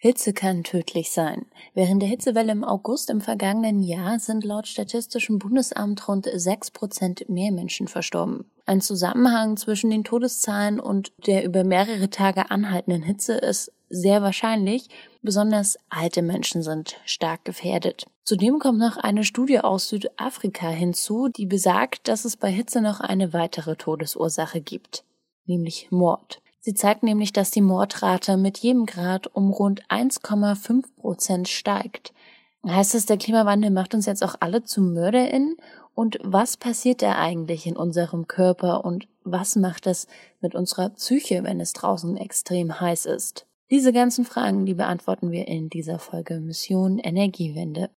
Hitze kann tödlich sein. Während der Hitzewelle im August im vergangenen Jahr sind laut Statistischem Bundesamt rund sechs Prozent mehr Menschen verstorben. Ein Zusammenhang zwischen den Todeszahlen und der über mehrere Tage anhaltenden Hitze ist sehr wahrscheinlich. Besonders alte Menschen sind stark gefährdet. Zudem kommt noch eine Studie aus Südafrika hinzu, die besagt, dass es bei Hitze noch eine weitere Todesursache gibt, nämlich Mord. Sie zeigt nämlich, dass die Mordrate mit jedem Grad um rund 1,5 Prozent steigt. Heißt das, der Klimawandel macht uns jetzt auch alle zu MörderInnen? Und was passiert da eigentlich in unserem Körper und was macht es mit unserer Psyche, wenn es draußen extrem heiß ist? Diese ganzen Fragen, die beantworten wir in dieser Folge Mission Energiewende.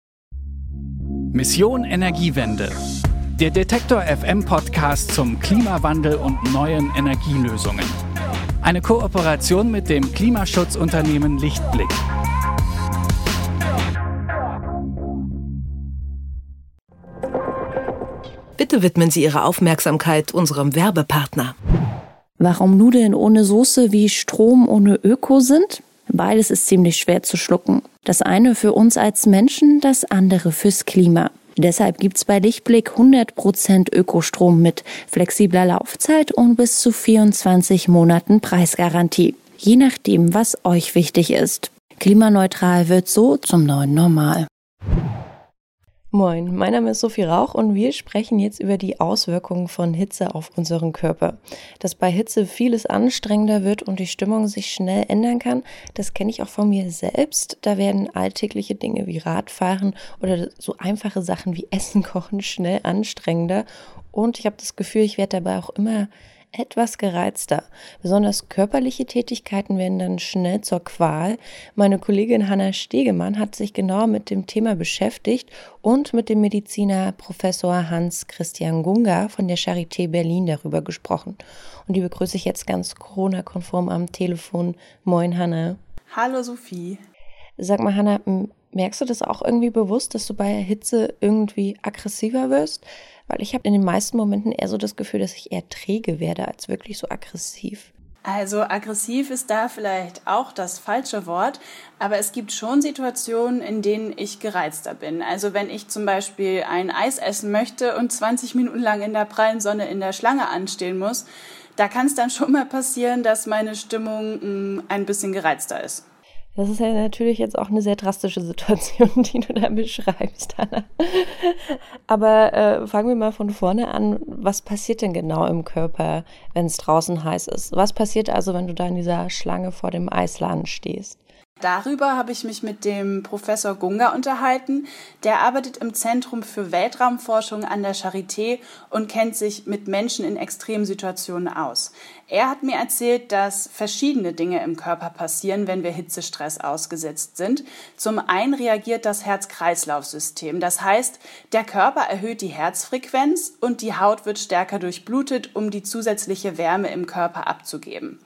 Mission Energiewende. Der Detektor FM Podcast zum Klimawandel und neuen Energielösungen. Eine Kooperation mit dem Klimaschutzunternehmen Lichtblick. Bitte widmen Sie Ihre Aufmerksamkeit unserem Werbepartner. Warum Nudeln ohne Soße wie Strom ohne Öko sind? Beides ist ziemlich schwer zu schlucken. Das eine für uns als Menschen, das andere fürs Klima. Deshalb gibt's bei Lichtblick 100% Ökostrom mit flexibler Laufzeit und bis zu 24 Monaten Preisgarantie. Je nachdem, was euch wichtig ist. Klimaneutral wird so zum neuen Normal. Moin, mein Name ist Sophie Rauch und wir sprechen jetzt über die Auswirkungen von Hitze auf unseren Körper. Dass bei Hitze vieles anstrengender wird und die Stimmung sich schnell ändern kann, das kenne ich auch von mir selbst. Da werden alltägliche Dinge wie Radfahren oder so einfache Sachen wie Essen kochen schnell anstrengender und ich habe das Gefühl, ich werde dabei auch immer etwas gereizter. Besonders körperliche Tätigkeiten werden dann schnell zur Qual. Meine Kollegin Hanna Stegemann hat sich genau mit dem Thema beschäftigt und mit dem Mediziner Professor Hans Christian Gunga von der Charité Berlin darüber gesprochen. Und die begrüße ich jetzt ganz Corona-konform am Telefon. Moin, Hanna. Hallo, Sophie. Sag mal, Hanna, merkst du das auch irgendwie bewusst, dass du bei Hitze irgendwie aggressiver wirst? Weil ich habe in den meisten Momenten eher so das Gefühl, dass ich eher träge werde als wirklich so aggressiv. Also aggressiv ist da vielleicht auch das falsche Wort, aber es gibt schon Situationen, in denen ich gereizter bin. Also wenn ich zum Beispiel ein Eis essen möchte und 20 Minuten lang in der prallen Sonne in der Schlange anstehen muss, da kann es dann schon mal passieren, dass meine Stimmung mm, ein bisschen gereizter ist. Das ist ja natürlich jetzt auch eine sehr drastische Situation, die du da beschreibst, Anna. Aber äh, fangen wir mal von vorne an. Was passiert denn genau im Körper, wenn es draußen heiß ist? Was passiert also, wenn du da in dieser Schlange vor dem Eisladen stehst? Darüber habe ich mich mit dem Professor Gunga unterhalten. Der arbeitet im Zentrum für Weltraumforschung an der Charité und kennt sich mit Menschen in Extremsituationen aus. Er hat mir erzählt, dass verschiedene Dinge im Körper passieren, wenn wir Hitzestress ausgesetzt sind. Zum einen reagiert das Herz-Kreislauf-System. Das heißt, der Körper erhöht die Herzfrequenz und die Haut wird stärker durchblutet, um die zusätzliche Wärme im Körper abzugeben.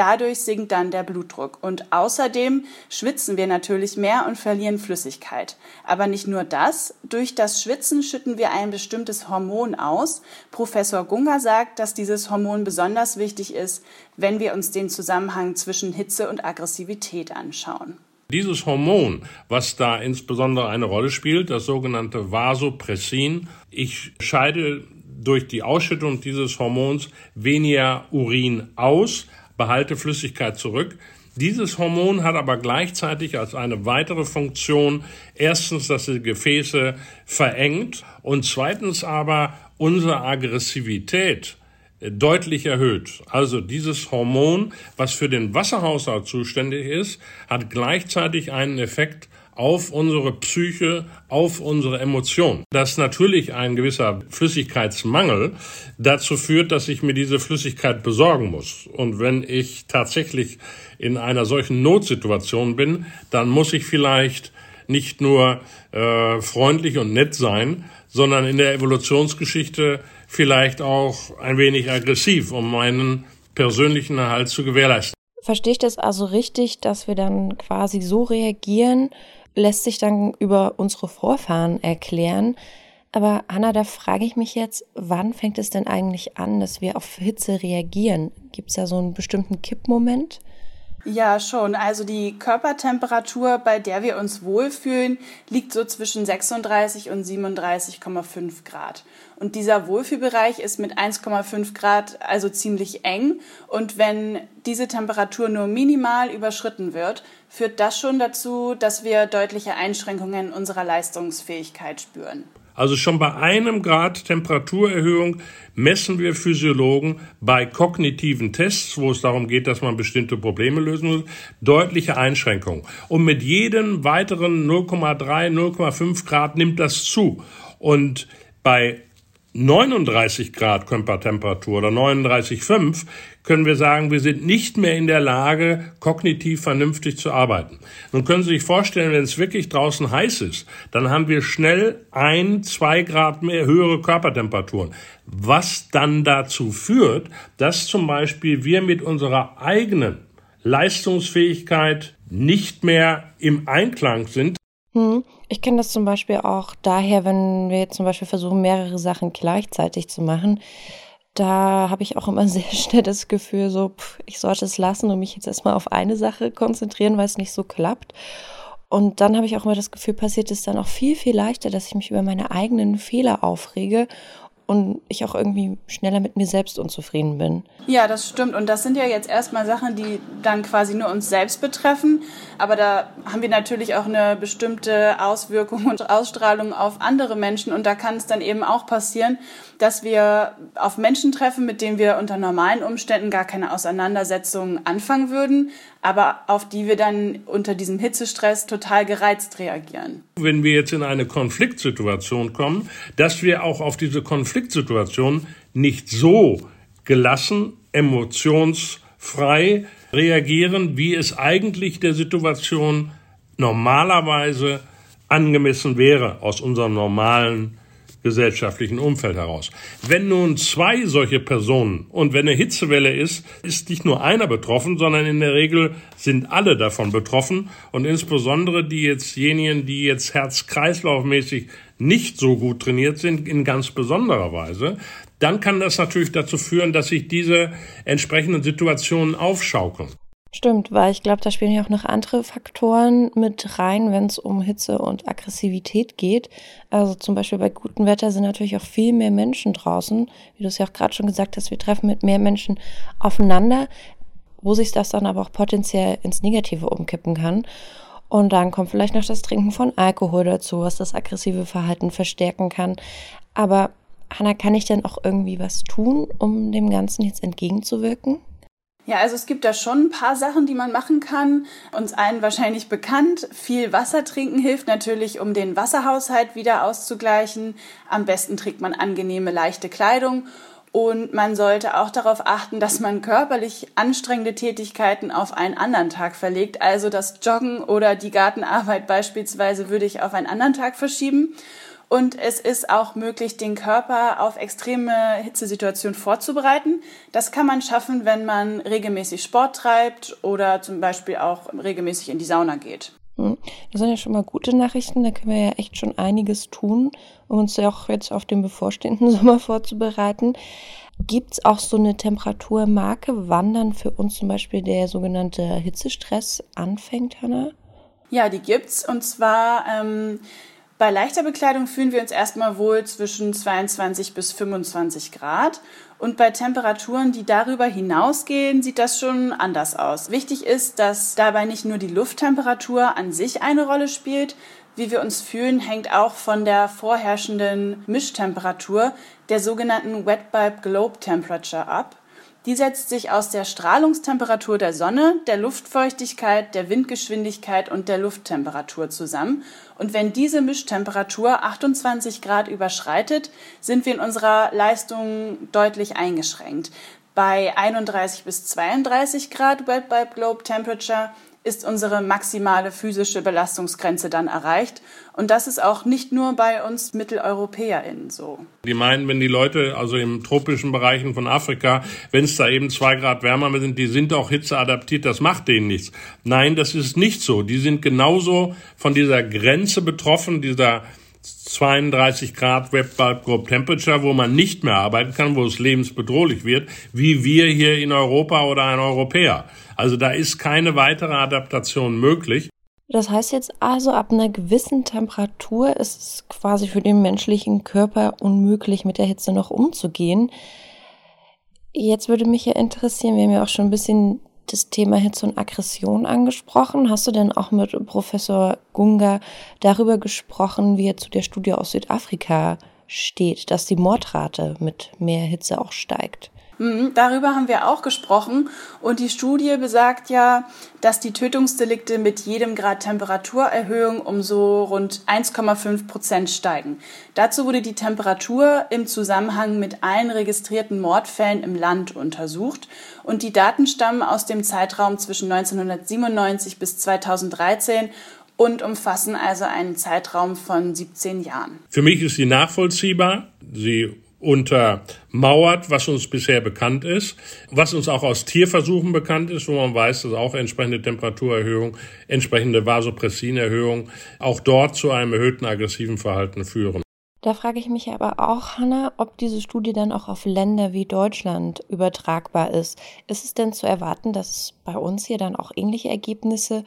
Dadurch sinkt dann der Blutdruck. Und außerdem schwitzen wir natürlich mehr und verlieren Flüssigkeit. Aber nicht nur das, durch das Schwitzen schütten wir ein bestimmtes Hormon aus. Professor Gunga sagt, dass dieses Hormon besonders wichtig ist, wenn wir uns den Zusammenhang zwischen Hitze und Aggressivität anschauen. Dieses Hormon, was da insbesondere eine Rolle spielt, das sogenannte Vasopressin, ich scheide durch die Ausschüttung dieses Hormons weniger Urin aus, behalte Flüssigkeit zurück. Dieses Hormon hat aber gleichzeitig als eine weitere Funktion erstens, dass die Gefäße verengt und zweitens aber unsere Aggressivität deutlich erhöht. Also dieses Hormon, was für den Wasserhaushalt zuständig ist, hat gleichzeitig einen Effekt auf unsere Psyche, auf unsere Emotionen. Dass natürlich ein gewisser Flüssigkeitsmangel dazu führt, dass ich mir diese Flüssigkeit besorgen muss. Und wenn ich tatsächlich in einer solchen Notsituation bin, dann muss ich vielleicht nicht nur äh, freundlich und nett sein, sondern in der Evolutionsgeschichte vielleicht auch ein wenig aggressiv, um meinen persönlichen Erhalt zu gewährleisten. Verstehe ich das also richtig, dass wir dann quasi so reagieren, lässt sich dann über unsere Vorfahren erklären. Aber Hanna, da frage ich mich jetzt, wann fängt es denn eigentlich an, dass wir auf Hitze reagieren? Gibt es da so einen bestimmten Kippmoment? Ja, schon. Also die Körpertemperatur, bei der wir uns wohlfühlen, liegt so zwischen 36 und 37,5 Grad. Und dieser Wohlfühlbereich ist mit 1,5 Grad also ziemlich eng. Und wenn diese Temperatur nur minimal überschritten wird, führt das schon dazu, dass wir deutliche Einschränkungen unserer Leistungsfähigkeit spüren. Also schon bei einem Grad Temperaturerhöhung messen wir Physiologen bei kognitiven Tests, wo es darum geht, dass man bestimmte Probleme lösen muss, deutliche Einschränkungen. Und mit jedem weiteren 0,3, 0,5 Grad nimmt das zu. Und bei 39 Grad Körpertemperatur oder 39,5 können wir sagen, wir sind nicht mehr in der Lage, kognitiv vernünftig zu arbeiten. Nun können Sie sich vorstellen, wenn es wirklich draußen heiß ist, dann haben wir schnell ein, zwei Grad mehr höhere Körpertemperaturen. Was dann dazu führt, dass zum Beispiel wir mit unserer eigenen Leistungsfähigkeit nicht mehr im Einklang sind. Hm. Ich kenne das zum Beispiel auch daher, wenn wir jetzt zum Beispiel versuchen, mehrere Sachen gleichzeitig zu machen. Da habe ich auch immer sehr schnell das Gefühl, so, pff, ich sollte es lassen und mich jetzt erstmal auf eine Sache konzentrieren, weil es nicht so klappt. Und dann habe ich auch immer das Gefühl, passiert es dann auch viel, viel leichter, dass ich mich über meine eigenen Fehler aufrege und ich auch irgendwie schneller mit mir selbst unzufrieden bin. Ja, das stimmt. Und das sind ja jetzt erstmal Sachen, die dann quasi nur uns selbst betreffen. Aber da haben wir natürlich auch eine bestimmte Auswirkung und Ausstrahlung auf andere Menschen. Und da kann es dann eben auch passieren, dass wir auf Menschen treffen, mit denen wir unter normalen Umständen gar keine Auseinandersetzung anfangen würden, aber auf die wir dann unter diesem Hitzestress total gereizt reagieren. Wenn wir jetzt in eine Konfliktsituation kommen, dass wir auch auf diese Konfliktsituation nicht so gelassen, emotionsfrei reagieren, wie es eigentlich der Situation normalerweise angemessen wäre aus unserem normalen gesellschaftlichen Umfeld heraus. Wenn nun zwei solche Personen und wenn eine Hitzewelle ist, ist nicht nur einer betroffen, sondern in der Regel sind alle davon betroffen und insbesondere die jetztjenigen, die jetzt herz-kreislaufmäßig nicht so gut trainiert sind, in ganz besonderer Weise, dann kann das natürlich dazu führen, dass sich diese entsprechenden Situationen aufschaukeln. Stimmt, weil ich glaube, da spielen ja auch noch andere Faktoren mit rein, wenn es um Hitze und Aggressivität geht. Also zum Beispiel bei gutem Wetter sind natürlich auch viel mehr Menschen draußen. Wie du es ja auch gerade schon gesagt hast, wir treffen mit mehr Menschen aufeinander, wo sich das dann aber auch potenziell ins Negative umkippen kann. Und dann kommt vielleicht noch das Trinken von Alkohol dazu, was das aggressive Verhalten verstärken kann. Aber Hanna, kann ich denn auch irgendwie was tun, um dem Ganzen jetzt entgegenzuwirken? Ja, also es gibt da schon ein paar Sachen, die man machen kann. Uns allen wahrscheinlich bekannt. Viel Wasser trinken hilft natürlich, um den Wasserhaushalt wieder auszugleichen. Am besten trägt man angenehme, leichte Kleidung. Und man sollte auch darauf achten, dass man körperlich anstrengende Tätigkeiten auf einen anderen Tag verlegt. Also das Joggen oder die Gartenarbeit beispielsweise würde ich auf einen anderen Tag verschieben. Und es ist auch möglich, den Körper auf extreme Hitzesituationen vorzubereiten. Das kann man schaffen, wenn man regelmäßig Sport treibt oder zum Beispiel auch regelmäßig in die Sauna geht. Hm. Das sind ja schon mal gute Nachrichten. Da können wir ja echt schon einiges tun, um uns ja auch jetzt auf den bevorstehenden Sommer vorzubereiten. Gibt es auch so eine Temperaturmarke, wann dann für uns zum Beispiel der sogenannte Hitzestress anfängt, Hanna? Ja, die gibt's. Und zwar ähm, bei leichter Bekleidung fühlen wir uns erstmal wohl zwischen 22 bis 25 Grad. Und bei Temperaturen, die darüber hinausgehen, sieht das schon anders aus. Wichtig ist, dass dabei nicht nur die Lufttemperatur an sich eine Rolle spielt. Wie wir uns fühlen, hängt auch von der vorherrschenden Mischtemperatur, der sogenannten Wet Bulb Globe Temperature ab. Die setzt sich aus der Strahlungstemperatur der Sonne, der Luftfeuchtigkeit, der Windgeschwindigkeit und der Lufttemperatur zusammen. Und wenn diese Mischtemperatur 28 Grad überschreitet, sind wir in unserer Leistung deutlich eingeschränkt. Bei 31 bis 32 Grad Wet Bulb Globe Temperature ist unsere maximale physische Belastungsgrenze dann erreicht. Und das ist auch nicht nur bei uns MitteleuropäerInnen so. Die meinen, wenn die Leute, also im tropischen Bereichen von Afrika, wenn es da eben zwei Grad wärmer sind, die sind auch hitzeadaptiert, das macht denen nichts. Nein, das ist nicht so. Die sind genauso von dieser Grenze betroffen, dieser 32 Grad Web Group Temperature, wo man nicht mehr arbeiten kann, wo es lebensbedrohlich wird, wie wir hier in Europa oder ein Europäer. Also da ist keine weitere Adaptation möglich. Das heißt jetzt also, ab einer gewissen Temperatur ist es quasi für den menschlichen Körper unmöglich, mit der Hitze noch umzugehen. Jetzt würde mich ja interessieren, wir haben ja auch schon ein bisschen das Thema Hitze und Aggression angesprochen. Hast du denn auch mit Professor Gunga darüber gesprochen, wie er zu der Studie aus Südafrika steht, dass die Mordrate mit mehr Hitze auch steigt? Mhm, darüber haben wir auch gesprochen und die Studie besagt ja, dass die Tötungsdelikte mit jedem Grad Temperaturerhöhung um so rund 1,5 Prozent steigen. Dazu wurde die Temperatur im Zusammenhang mit allen registrierten Mordfällen im Land untersucht und die Daten stammen aus dem Zeitraum zwischen 1997 bis 2013 und umfassen also einen Zeitraum von 17 Jahren. Für mich ist sie nachvollziehbar. Sie untermauert, was uns bisher bekannt ist, was uns auch aus Tierversuchen bekannt ist, wo man weiß, dass auch entsprechende Temperaturerhöhung, entsprechende Vasopressinerhöhung auch dort zu einem erhöhten aggressiven Verhalten führen. Da frage ich mich aber auch, Hanna, ob diese Studie dann auch auf Länder wie Deutschland übertragbar ist. Ist es denn zu erwarten, dass es bei uns hier dann auch ähnliche Ergebnisse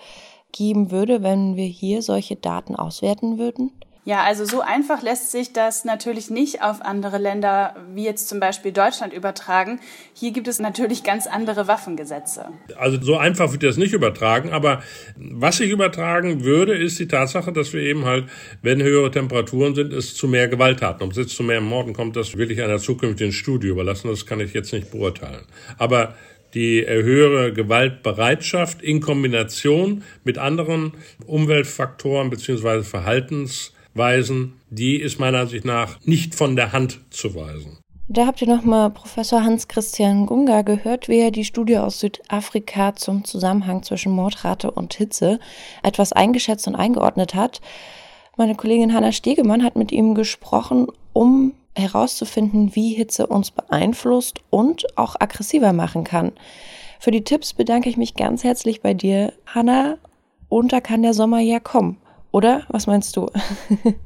geben würde, wenn wir hier solche Daten auswerten würden? Ja, also so einfach lässt sich das natürlich nicht auf andere Länder wie jetzt zum Beispiel Deutschland übertragen. Hier gibt es natürlich ganz andere Waffengesetze. Also so einfach wird das nicht übertragen, aber was sich übertragen würde, ist die Tatsache, dass wir eben halt, wenn höhere Temperaturen sind, es zu mehr Gewalttaten, ob es jetzt zu mehr Morden kommt, das will ich einer zukünftigen Studie überlassen, das kann ich jetzt nicht beurteilen. Aber die höhere Gewaltbereitschaft in Kombination mit anderen Umweltfaktoren beziehungsweise Verhaltens weisen, die ist meiner Ansicht nach nicht von der Hand zu weisen. Da habt ihr nochmal Professor Hans-Christian Gunga gehört, wie er die Studie aus Südafrika zum Zusammenhang zwischen Mordrate und Hitze etwas eingeschätzt und eingeordnet hat. Meine Kollegin Hanna Stegemann hat mit ihm gesprochen, um herauszufinden, wie Hitze uns beeinflusst und auch aggressiver machen kann. Für die Tipps bedanke ich mich ganz herzlich bei dir, Hanna. Und da kann der Sommer ja kommen. Oder? Was meinst du?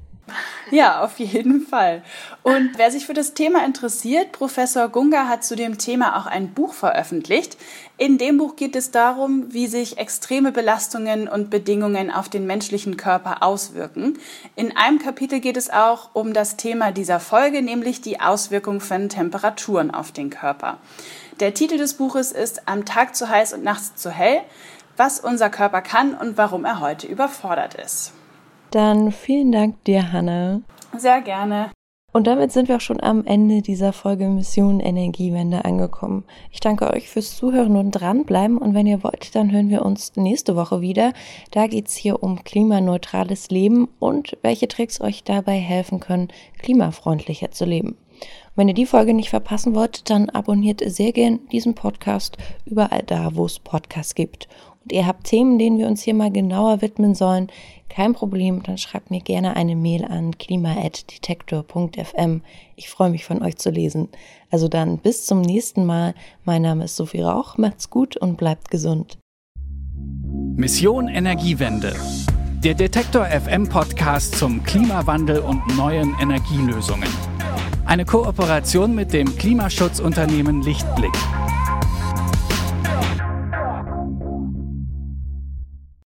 Ja, auf jeden Fall. Und wer sich für das Thema interessiert, Professor Gunga hat zu dem Thema auch ein Buch veröffentlicht. In dem Buch geht es darum, wie sich extreme Belastungen und Bedingungen auf den menschlichen Körper auswirken. In einem Kapitel geht es auch um das Thema dieser Folge, nämlich die Auswirkung von Temperaturen auf den Körper. Der Titel des Buches ist Am Tag zu heiß und nachts zu hell, was unser Körper kann und warum er heute überfordert ist. Dann vielen Dank dir, Hanne. Sehr gerne. Und damit sind wir auch schon am Ende dieser Folge Mission Energiewende angekommen. Ich danke euch fürs Zuhören und dranbleiben. Und wenn ihr wollt, dann hören wir uns nächste Woche wieder. Da geht es hier um klimaneutrales Leben und welche Tricks euch dabei helfen können, klimafreundlicher zu leben. Und wenn ihr die Folge nicht verpassen wollt, dann abonniert sehr gern diesen Podcast überall da, wo es Podcasts gibt und ihr habt Themen, denen wir uns hier mal genauer widmen sollen, kein Problem, dann schreibt mir gerne eine Mail an klima.detektor.fm. Ich freue mich von euch zu lesen. Also dann bis zum nächsten Mal. Mein Name ist Sophie Rauch. Macht's gut und bleibt gesund. Mission Energiewende. Der Detektor FM Podcast zum Klimawandel und neuen Energielösungen. Eine Kooperation mit dem Klimaschutzunternehmen Lichtblick.